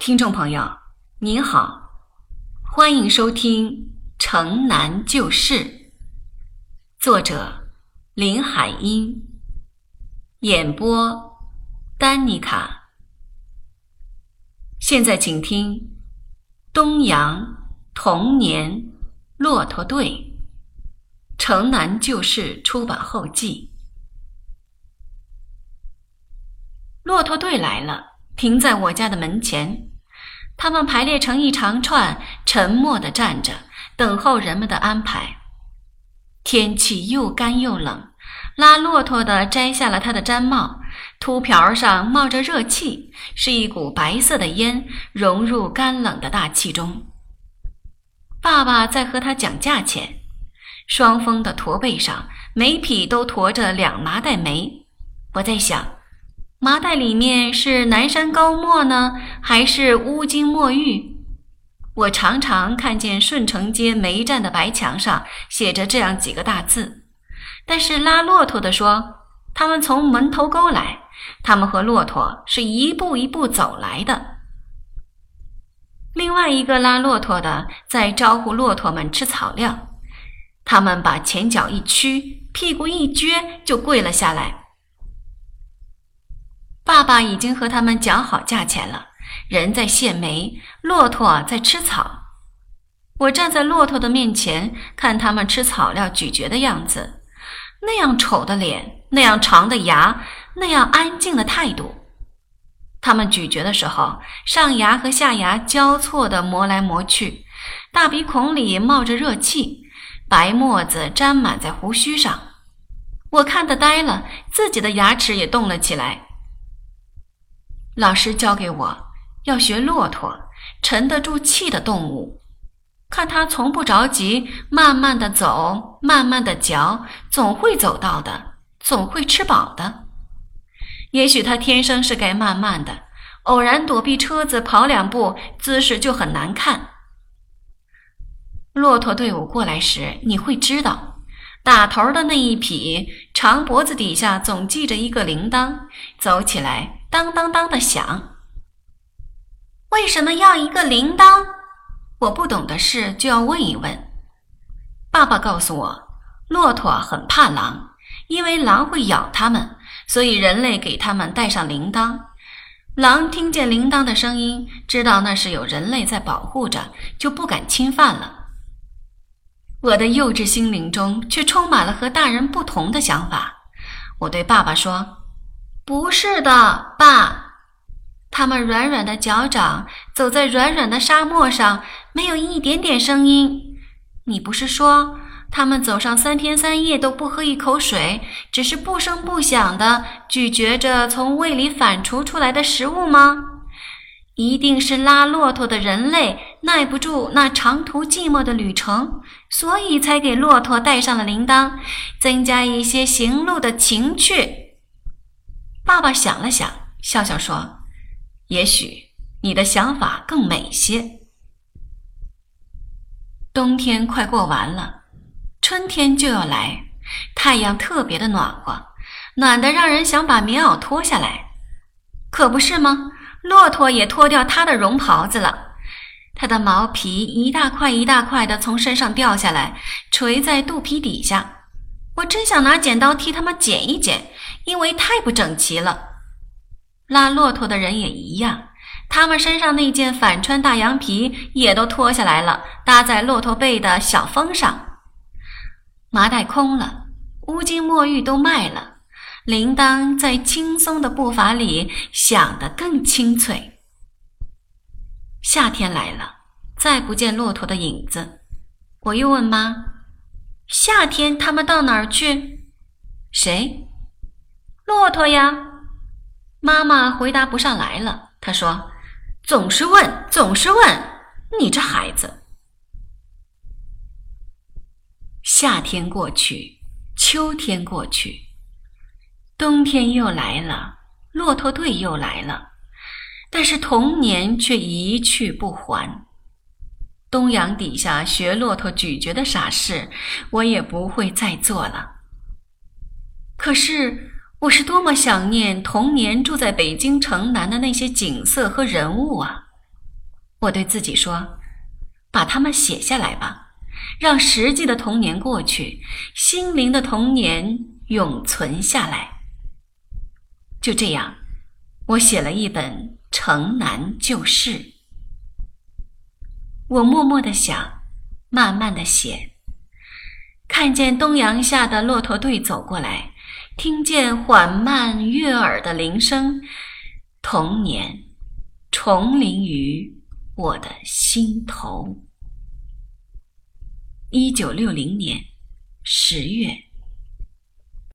听众朋友，您好，欢迎收听《城南旧事》，作者林海音，演播丹妮卡。现在请听《东阳童年骆驼队》，《城南旧事》出版后记。骆驼队来了，停在我家的门前。他们排列成一长串，沉默地站着，等候人们的安排。天气又干又冷，拉骆驼的摘下了他的毡帽，秃瓢上冒着热气，是一股白色的烟融入干冷的大气中。爸爸在和他讲价钱，双峰的驼背上每匹都驮着两麻袋煤。我在想。麻袋里面是南山高墨呢，还是乌金墨玉？我常常看见顺城街煤站的白墙上写着这样几个大字。但是拉骆驼的说，他们从门头沟来，他们和骆驼是一步一步走来的。另外一个拉骆驼的在招呼骆驼们吃草料，他们把前脚一屈，屁股一撅，就跪了下来。爸爸已经和他们讲好价钱了，人在卸煤，骆驼在吃草。我站在骆驼的面前，看他们吃草料咀嚼的样子，那样丑的脸，那样长的牙，那样安静的态度。他们咀嚼的时候，上牙和下牙交错地磨来磨去，大鼻孔里冒着热气，白沫子沾满在胡须上。我看得呆了，自己的牙齿也动了起来。老师教给我要学骆驼，沉得住气的动物。看它从不着急，慢慢的走，慢慢的嚼，总会走到的，总会吃饱的。也许它天生是该慢慢的，偶然躲避车子跑两步，姿势就很难看。骆驼队伍过来时，你会知道，打头的那一匹长脖子底下总系着一个铃铛，走起来。当当当的响，为什么要一个铃铛？我不懂的事就要问一问。爸爸告诉我，骆驼很怕狼，因为狼会咬它们，所以人类给它们带上铃铛。狼听见铃铛的声音，知道那是有人类在保护着，就不敢侵犯了。我的幼稚心灵中却充满了和大人不同的想法。我对爸爸说。不是的，爸。他们软软的脚掌走在软软的沙漠上，没有一点点声音。你不是说他们走上三天三夜都不喝一口水，只是不声不响的咀嚼着从胃里反刍出来的食物吗？一定是拉骆驼的人类耐不住那长途寂寞的旅程，所以才给骆驼带上了铃铛，增加一些行路的情趣。爸爸想了想，笑笑说：“也许你的想法更美些。”冬天快过完了，春天就要来，太阳特别的暖和，暖得让人想把棉袄脱下来，可不是吗？骆驼也脱掉它的绒袍子了，它的毛皮一大块一大块的从身上掉下来，垂在肚皮底下。我真想拿剪刀替他们剪一剪。因为太不整齐了，拉骆驼的人也一样，他们身上那件反穿大羊皮也都脱下来了，搭在骆驼背的小峰上。麻袋空了，乌金墨玉都卖了，铃铛在轻松的步伐里响得更清脆。夏天来了，再不见骆驼的影子，我又问妈：“夏天他们到哪儿去？”谁？骆驼呀，妈妈回答不上来了。她说：“总是问，总是问，你这孩子。”夏天过去，秋天过去，冬天又来了，骆驼队又来了，但是童年却一去不还。东阳底下学骆驼咀嚼的傻事，我也不会再做了。可是。我是多么想念童年住在北京城南的那些景色和人物啊！我对自己说：“把它们写下来吧，让实际的童年过去，心灵的童年永存下来。”就这样，我写了一本《城南旧事》。我默默的想，慢慢的写。看见东阳下的骆驼队走过来，听见缓慢悦耳的铃声，童年重临于。我的心头。一九六零年十月。